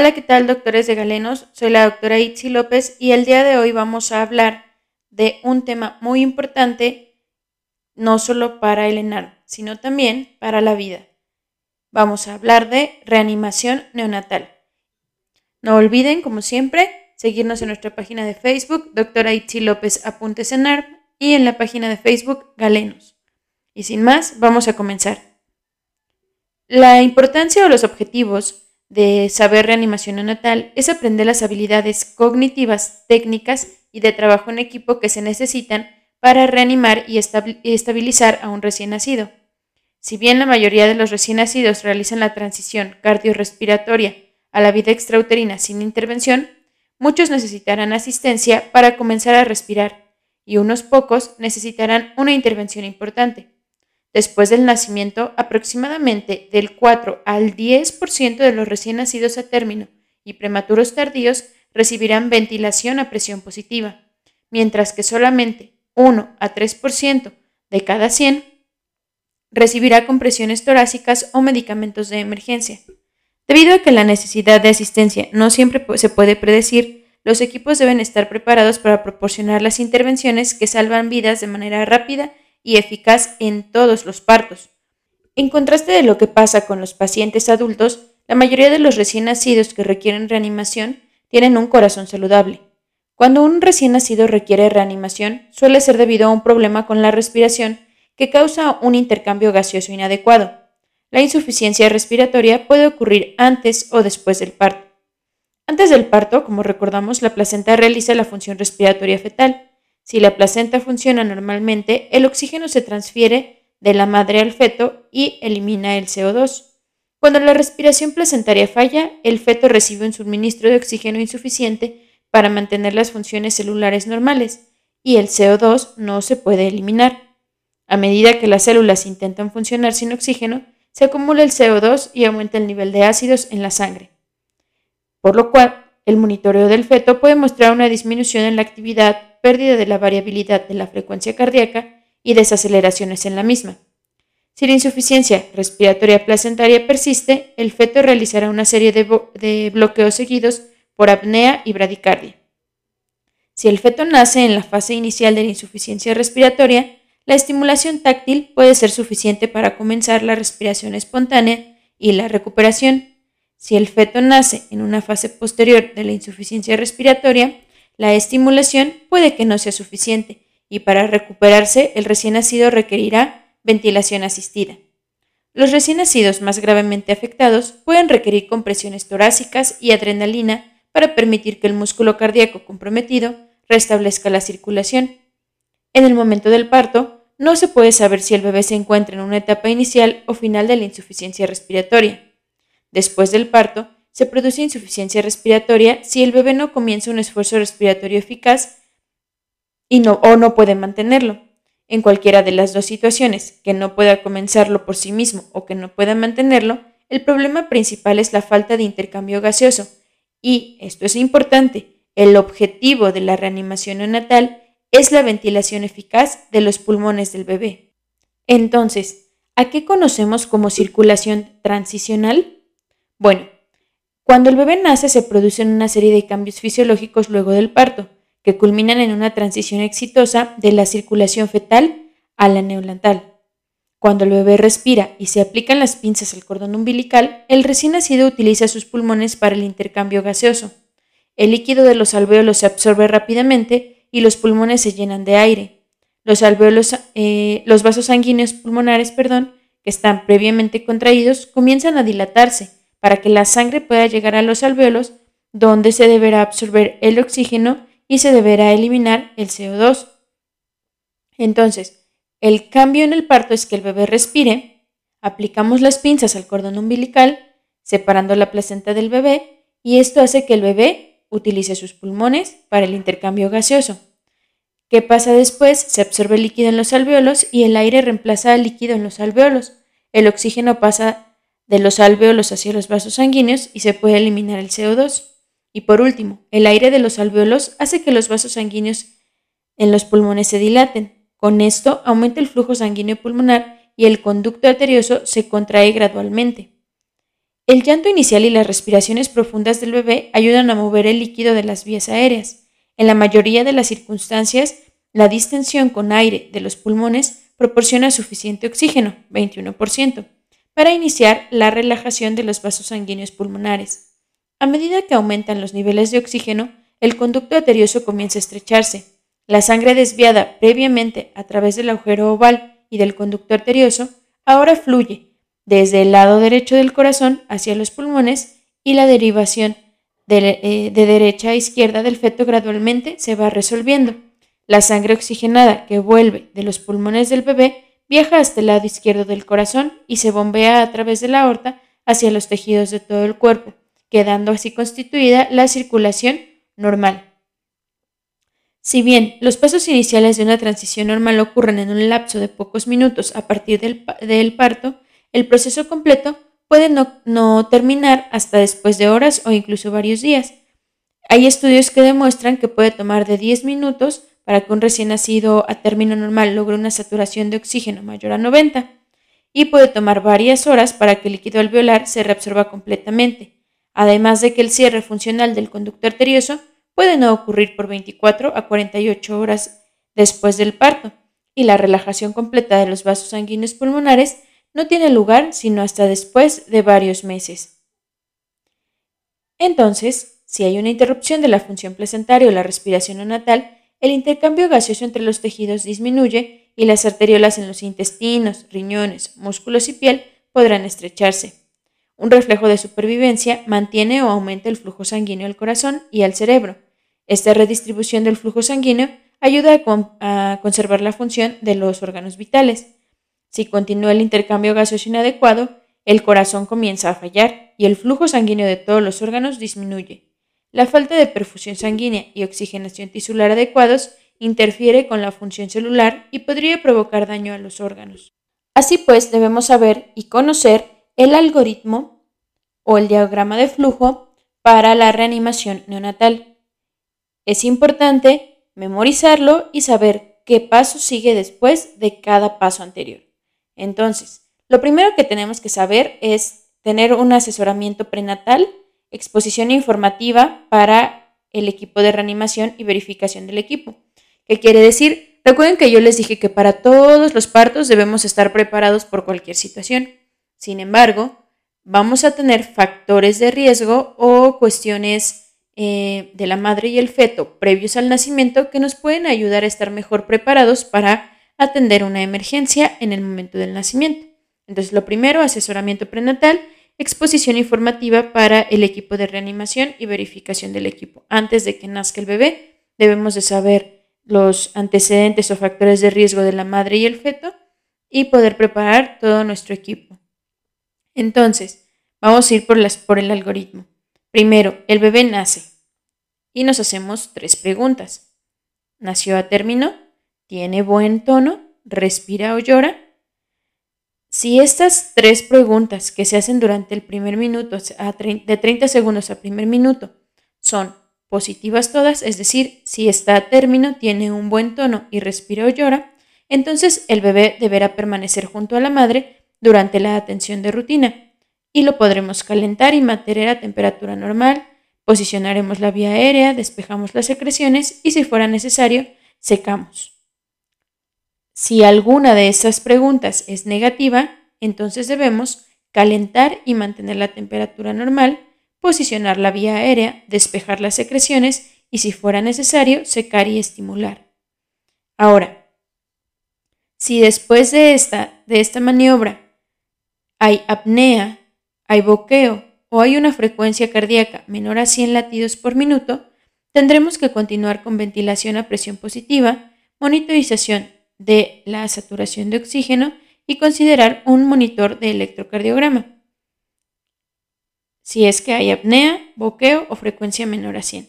Hola, ¿qué tal, doctores de Galenos? Soy la doctora Itzi López y el día de hoy vamos a hablar de un tema muy importante, no solo para el enano, sino también para la vida. Vamos a hablar de reanimación neonatal. No olviden, como siempre, seguirnos en nuestra página de Facebook, doctora Itzi López Apuntes en ARP, y en la página de Facebook Galenos. Y sin más, vamos a comenzar. La importancia o los objetivos de saber reanimación neonatal es aprender las habilidades cognitivas, técnicas y de trabajo en equipo que se necesitan para reanimar y estabilizar a un recién nacido. Si bien la mayoría de los recién nacidos realizan la transición cardiorrespiratoria a la vida extrauterina sin intervención, muchos necesitarán asistencia para comenzar a respirar y unos pocos necesitarán una intervención importante. Después del nacimiento, aproximadamente del 4 al 10% de los recién nacidos a término y prematuros tardíos recibirán ventilación a presión positiva, mientras que solamente 1 a 3% de cada 100 recibirá compresiones torácicas o medicamentos de emergencia. Debido a que la necesidad de asistencia no siempre se puede predecir, los equipos deben estar preparados para proporcionar las intervenciones que salvan vidas de manera rápida y eficaz en todos los partos. En contraste de lo que pasa con los pacientes adultos, la mayoría de los recién nacidos que requieren reanimación tienen un corazón saludable. Cuando un recién nacido requiere reanimación, suele ser debido a un problema con la respiración que causa un intercambio gaseoso inadecuado. La insuficiencia respiratoria puede ocurrir antes o después del parto. Antes del parto, como recordamos, la placenta realiza la función respiratoria fetal. Si la placenta funciona normalmente, el oxígeno se transfiere de la madre al feto y elimina el CO2. Cuando la respiración placentaria falla, el feto recibe un suministro de oxígeno insuficiente para mantener las funciones celulares normales y el CO2 no se puede eliminar. A medida que las células intentan funcionar sin oxígeno, se acumula el CO2 y aumenta el nivel de ácidos en la sangre. Por lo cual, el monitoreo del feto puede mostrar una disminución en la actividad pérdida de la variabilidad de la frecuencia cardíaca y desaceleraciones en la misma. Si la insuficiencia respiratoria placentaria persiste, el feto realizará una serie de, bloqueos seguidos por apnea y bradicardia. Si el feto nace en la fase inicial de la insuficiencia respiratoria, la estimulación táctil puede ser suficiente para comenzar la respiración espontánea y la recuperación. Si el feto nace en una fase posterior de la insuficiencia respiratoria, la estimulación puede que no sea suficiente y para recuperarse el recién nacido requerirá ventilación asistida. Los recién nacidos más gravemente afectados pueden requerir compresiones torácicas y adrenalina para permitir que el músculo cardíaco comprometido restablezca la circulación. En el momento del parto, no se puede saber si el bebé se encuentra en una etapa inicial o final de la insuficiencia respiratoria. Después del parto, se produce insuficiencia respiratoria si el bebé no comienza un esfuerzo respiratorio eficaz y no, o no puede mantenerlo. En cualquiera de las dos situaciones, que no pueda comenzarlo por sí mismo o que no pueda mantenerlo, el problema principal es la falta de intercambio gaseoso. Y, esto es importante, el objetivo de la reanimación neonatal es la ventilación eficaz de los pulmones del bebé. Entonces, ¿a qué conocemos como circulación transicional? Bueno, cuando el bebé nace se producen una serie de cambios fisiológicos luego del parto, que culminan en una transición exitosa de la circulación fetal a la neonatal. Cuando el bebé respira y se aplican las pinzas al cordón umbilical, el recién nacido utiliza sus pulmones para el intercambio gaseoso. El líquido de los alvéolos se absorbe rápidamente y los pulmones se llenan de aire. Los alvéolos, eh, los vasos sanguíneos pulmonares, perdón, que están previamente contraídos, comienzan a dilatarse para que la sangre pueda llegar a los alvéolos, donde se deberá absorber el oxígeno y se deberá eliminar el CO2. Entonces, el cambio en el parto es que el bebé respire, aplicamos las pinzas al cordón umbilical, separando la placenta del bebé, y esto hace que el bebé utilice sus pulmones para el intercambio gaseoso. ¿Qué pasa después? Se absorbe el líquido en los alvéolos y el aire reemplaza al líquido en los alvéolos. El oxígeno pasa de los alvéolos hacia los vasos sanguíneos y se puede eliminar el CO2. Y por último, el aire de los alvéolos hace que los vasos sanguíneos en los pulmones se dilaten. Con esto aumenta el flujo sanguíneo pulmonar y el conducto arterioso se contrae gradualmente. El llanto inicial y las respiraciones profundas del bebé ayudan a mover el líquido de las vías aéreas. En la mayoría de las circunstancias, la distensión con aire de los pulmones proporciona suficiente oxígeno, 21%, para iniciar la relajación de los vasos sanguíneos pulmonares. A medida que aumentan los niveles de oxígeno, el conducto arterioso comienza a estrecharse. La sangre desviada previamente a través del agujero oval y del conducto arterioso ahora fluye desde el lado derecho del corazón hacia los pulmones y la derivación de, eh, de, derecha a izquierda del feto gradualmente se va resolviendo. La sangre oxigenada que vuelve de los pulmones del bebé viaja hasta el lado izquierdo del corazón y se bombea a través de la aorta hacia los tejidos de todo el cuerpo, quedando así constituida la circulación normal. Si bien los pasos iniciales de una transición normal ocurren en un lapso de pocos minutos a partir del, parto, el proceso completo puede no, no, terminar hasta después de horas o incluso varios días. Hay estudios que demuestran que puede tomar de 10 minutos para que un recién nacido a término normal logre una saturación de oxígeno mayor a 90 y puede tomar varias horas para que el líquido alveolar se reabsorba completamente, además de que el cierre funcional del conducto arterioso puede no ocurrir por 24 a 48 horas después del parto y la relajación completa de los vasos sanguíneos pulmonares no tiene lugar sino hasta después de varios meses. Entonces, si hay una interrupción de la función placentaria o la respiración neonatal, el intercambio gaseoso entre los tejidos disminuye y las arteriolas en los intestinos, riñones, músculos y piel podrán estrecharse. Un reflejo de supervivencia mantiene o aumenta el flujo sanguíneo al corazón y al cerebro. Esta redistribución del flujo sanguíneo ayuda a, conservar la función de los órganos vitales. Si continúa el intercambio gaseoso inadecuado, el corazón comienza a fallar y el flujo sanguíneo de todos los órganos disminuye. La falta de perfusión sanguínea y oxigenación tisular adecuados interfiere con la función celular y podría provocar daño a los órganos. Así pues, debemos saber y conocer el algoritmo o el diagrama de flujo para la reanimación neonatal. Es importante memorizarlo y saber qué paso sigue después de cada paso anterior. Entonces, lo primero que tenemos que saber es tener un asesoramiento prenatal, exposición informativa para el equipo de reanimación y verificación del equipo. ¿Qué quiere decir? Recuerden que yo les dije que para todos los partos debemos estar preparados por cualquier situación. Sin embargo, vamos a tener factores de riesgo o cuestiones eh, de la madre y el feto previos al nacimiento que nos pueden ayudar a estar mejor preparados para atender una emergencia en el momento del nacimiento. Entonces, lo primero, asesoramiento prenatal, exposición informativa para el equipo de reanimación y verificación del equipo. Antes de que nazca el bebé, debemos de saber los antecedentes o factores de riesgo de la madre y el feto y poder preparar todo nuestro equipo. Entonces, vamos a ir por, las, por el algoritmo. Primero, el bebé nace y nos hacemos tres preguntas. ¿Nació a término? ¿Tiene buen tono? ¿Respira o llora? Si estas tres preguntas que se hacen durante el primer minuto, de 30 segundos a primer minuto, son positivas todas, es decir, si está a término, tiene un buen tono y respira o llora, entonces el bebé deberá permanecer junto a la madre durante la atención de rutina y lo podremos calentar y mantener a temperatura normal, posicionaremos la vía aérea, despejamos las secreciones y si fuera necesario, secamos. Si alguna de estas preguntas es negativa, entonces debemos calentar y mantener la temperatura normal, posicionar la vía aérea, despejar las secreciones y si fuera necesario, secar y estimular. Ahora, si después de esta, de esta maniobra hay apnea, hay boqueo o hay una frecuencia cardíaca menor a 100 latidos por minuto, tendremos que continuar con ventilación a presión positiva, monitorización de la saturación de oxígeno y considerar un monitor de electrocardiograma. Si es que hay apnea, boqueo o frecuencia menor a 100.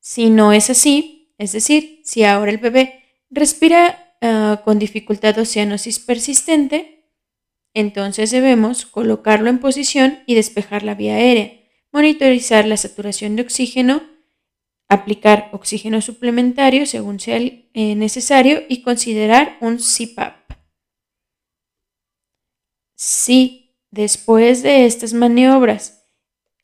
Si no es así, es decir, si ahora el bebé respira ah, con dificultad o cianosis persistente, entonces debemos colocarlo en posición y despejar la vía aérea, monitorizar la saturación de oxígeno, aplicar oxígeno suplementario según sea eh, necesario y considerar un CPAP. Si después de estas maniobras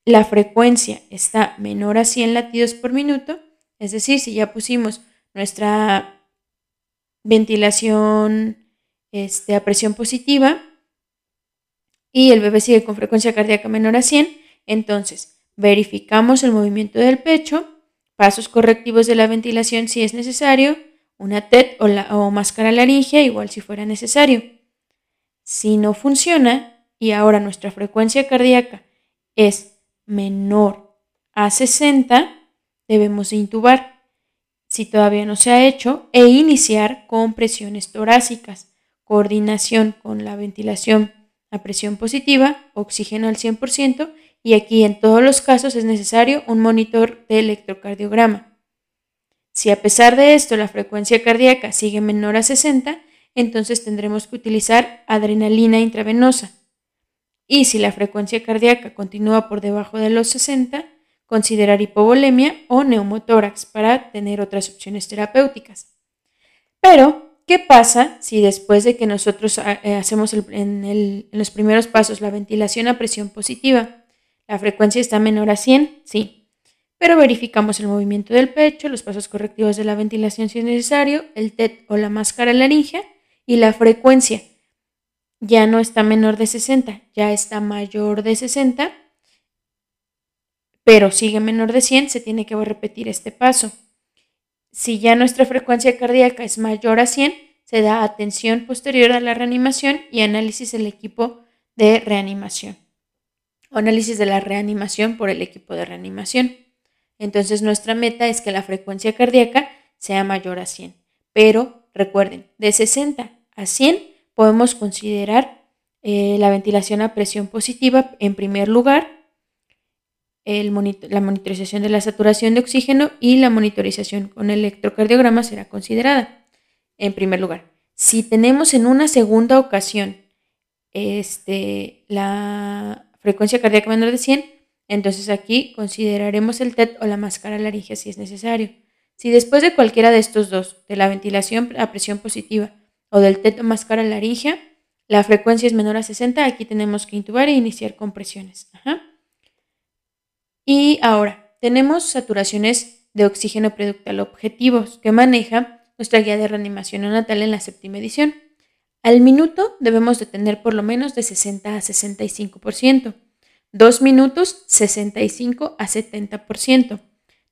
la frecuencia está menor a 100 latidos por minuto, es decir, si ya pusimos nuestra ventilación este, a presión positiva y el bebé sigue con frecuencia cardíaca menor a 100, entonces verificamos el movimiento del pecho, pasos correctivos de la ventilación si es necesario, una TET o, o máscara laringea igual si fuera necesario. Si no funciona y ahora nuestra frecuencia cardíaca es menor a 60, debemos intubar si todavía no se ha hecho e iniciar con presiones torácicas, coordinación con la ventilación a presión positiva, oxígeno al 100% y aquí en todos los casos es necesario un monitor de electrocardiograma. Si a pesar de esto la frecuencia cardíaca sigue menor a 60, entonces tendremos que utilizar adrenalina intravenosa. Y si la frecuencia cardíaca continúa por debajo de los 60, considerar hipovolemia o neumotórax para tener otras opciones terapéuticas. Pero, ¿qué pasa si después de que nosotros eh, hacemos en los primeros pasos la ventilación a presión positiva, la frecuencia está menor a 100? Sí. Pero verificamos el movimiento del pecho, los pasos correctivos de la ventilación si es necesario, el TET o la máscara laringea y la frecuencia ya no está menor de 60, ya está mayor de 60, pero sigue menor de 100, se tiene que repetir este paso. Si ya nuestra frecuencia cardíaca es mayor a 100, se da atención posterior a la reanimación y análisis del equipo de reanimación. Análisis de la reanimación por el equipo de reanimación. Entonces nuestra meta es que la frecuencia cardíaca sea mayor a 100. Pero recuerden, de 60 a 100 podemos considerar eh, la ventilación a presión positiva en primer lugar, la monitorización de la saturación de oxígeno y la monitorización con electrocardiograma será considerada en primer lugar. Si tenemos en una segunda ocasión este, la frecuencia cardíaca menor de 100, entonces aquí consideraremos el TET o la máscara laringea si es necesario. Si después de cualquiera de estos dos, de la ventilación a presión positiva o del teto máscara laringea, la frecuencia es menor a 60, aquí tenemos que intubar e iniciar compresiones. Y ahora, tenemos saturaciones de oxígeno preductal objetivos que maneja nuestra guía de reanimación neonatal en la séptima edición. Al minuto debemos de tener por lo menos de 60 a 65%. Dos minutos 65 a 70%.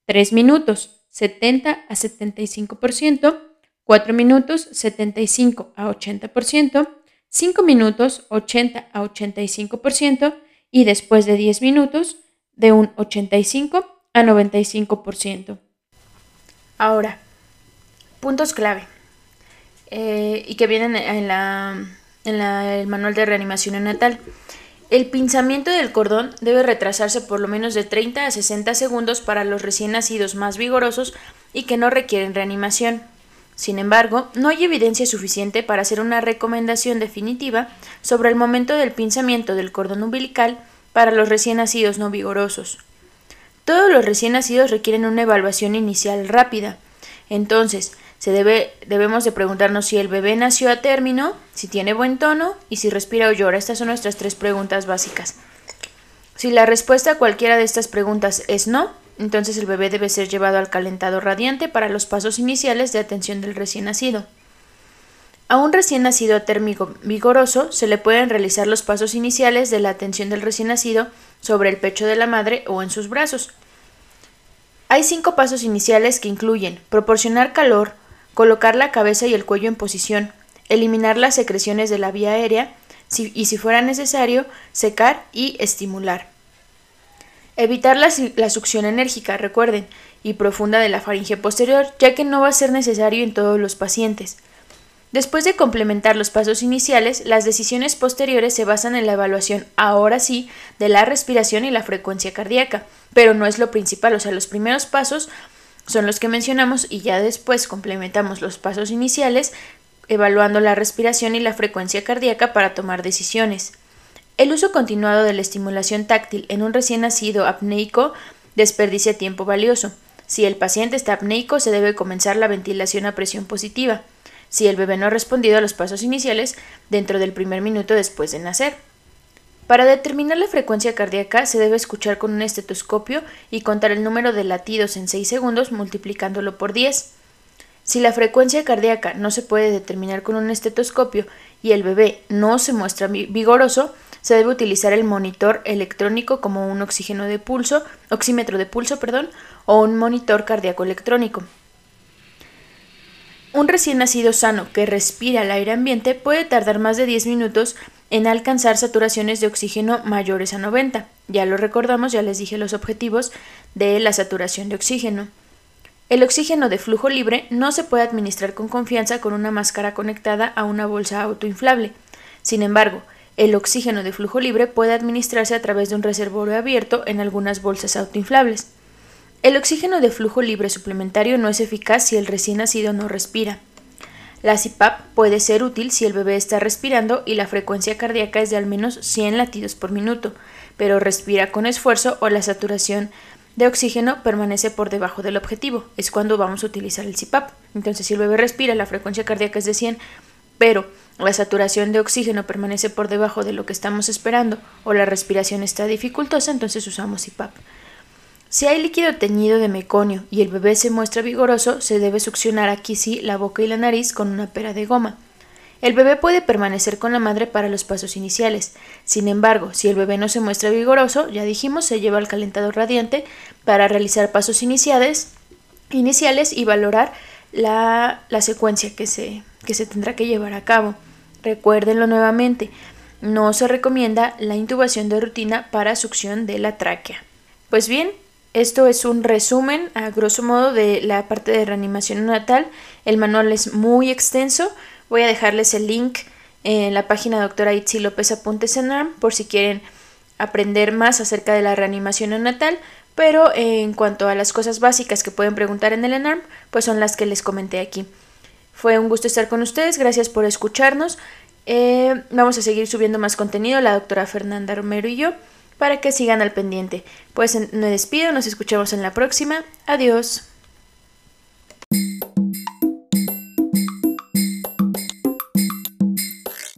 Tres minutos 70 a 75%. 4 minutos 75 a 80%, 5 minutos 80 a 85% y después de 10 minutos de un 85 a 95%. Ahora, puntos clave eh, y que vienen en, la, en el manual de reanimación neonatal. El pinzamiento del cordón debe retrasarse por lo menos de 30 a 60 segundos para los recién nacidos más vigorosos y que no requieren reanimación. Sin embargo, no hay evidencia suficiente para hacer una recomendación definitiva sobre el momento del pinzamiento del cordón umbilical para los recién nacidos no vigorosos. Todos los recién nacidos requieren una evaluación inicial rápida. Entonces, se debe, debemos de preguntarnos si el bebé nació a término, si tiene buen tono y si respira o llora. Estas son nuestras tres preguntas básicas. Si la respuesta a cualquiera de estas preguntas es no, entonces el bebé debe ser llevado al calentado radiante para los pasos iniciales de atención del recién nacido. A un recién nacido térmico vigoroso se le pueden realizar los pasos iniciales de la atención del recién nacido sobre el pecho de la madre o en sus brazos. Hay cinco pasos iniciales que incluyen proporcionar calor, colocar la cabeza y el cuello en posición, eliminar las secreciones de la vía aérea y si fuera necesario, secar y estimular. Evitar la, succión enérgica, recuerden, y profunda de la faringe posterior, ya que no va a ser necesario en todos los pacientes. Después de complementar los pasos iniciales, las decisiones posteriores se basan en la evaluación, ahora sí, de la respiración y la frecuencia cardíaca, pero no es lo principal, o sea, los primeros pasos son los que mencionamos y ya después complementamos los pasos iniciales evaluando la respiración y la frecuencia cardíaca para tomar decisiones. El uso continuado de la estimulación táctil en un recién nacido apneico desperdicia tiempo valioso. Si el paciente está apneico, se debe comenzar la ventilación a presión positiva. Si el bebé no ha respondido a los pasos iniciales dentro del primer minuto después de nacer. Para determinar la frecuencia cardíaca se debe escuchar con un estetoscopio y contar el número de latidos en 6 segundos multiplicándolo por 10. Si la frecuencia cardíaca no se puede determinar con un estetoscopio y el bebé no se muestra vigoroso, se debe utilizar el monitor electrónico como un oxígeno de pulso, oxímetro de pulso, perdón, o un monitor cardíaco electrónico. Un recién nacido sano que respira el aire ambiente puede tardar más de 10 minutos en alcanzar saturaciones de oxígeno mayores a 90. Ya lo recordamos, ya les dije los objetivos de la saturación de oxígeno. El oxígeno de flujo libre no se puede administrar con confianza con una máscara conectada a una bolsa autoinflable. Sin embargo, el oxígeno de flujo libre puede administrarse a través de un reservorio abierto en algunas bolsas autoinflables. El oxígeno de flujo libre suplementario no es eficaz si el recién nacido no respira. La CPAP puede ser útil si el bebé está respirando y la frecuencia cardíaca es de al menos 100 latidos por minuto, pero respira con esfuerzo o la saturación de oxígeno permanece por debajo del objetivo. Es cuando vamos a utilizar el CPAP. Entonces, si el bebé respira, la frecuencia cardíaca es de 100, pero la saturación de oxígeno permanece por debajo de lo que estamos esperando o la respiración está dificultosa, entonces usamos CPAP. Si hay líquido teñido de meconio y el bebé se muestra vigoroso, se debe succionar aquí sí la boca y la nariz con una pera de goma. El bebé puede permanecer con la madre para los pasos iniciales. Sin embargo, si el bebé no se muestra vigoroso, ya dijimos, se lleva al calentador radiante para realizar pasos iniciales, iniciales y valorar la, la secuencia que se, que se tendrá que llevar a cabo. Recuérdenlo nuevamente, no se recomienda la intubación de rutina para succión de la tráquea. Pues bien, esto es un resumen, a grosso modo, de la parte de reanimación natal. El manual es muy extenso. Voy a dejarles el link en la página doctora Itzi López Apuntes en por si quieren aprender más acerca de la reanimación neonatal. Pero en cuanto a las cosas básicas que pueden preguntar en el ENARM, pues son las que les comenté aquí. Fue un gusto estar con ustedes, gracias por escucharnos. Eh, vamos a seguir subiendo más contenido, la doctora Fernanda Romero y yo para que sigan al pendiente. Pues me despido, nos escuchamos en la próxima. Adiós.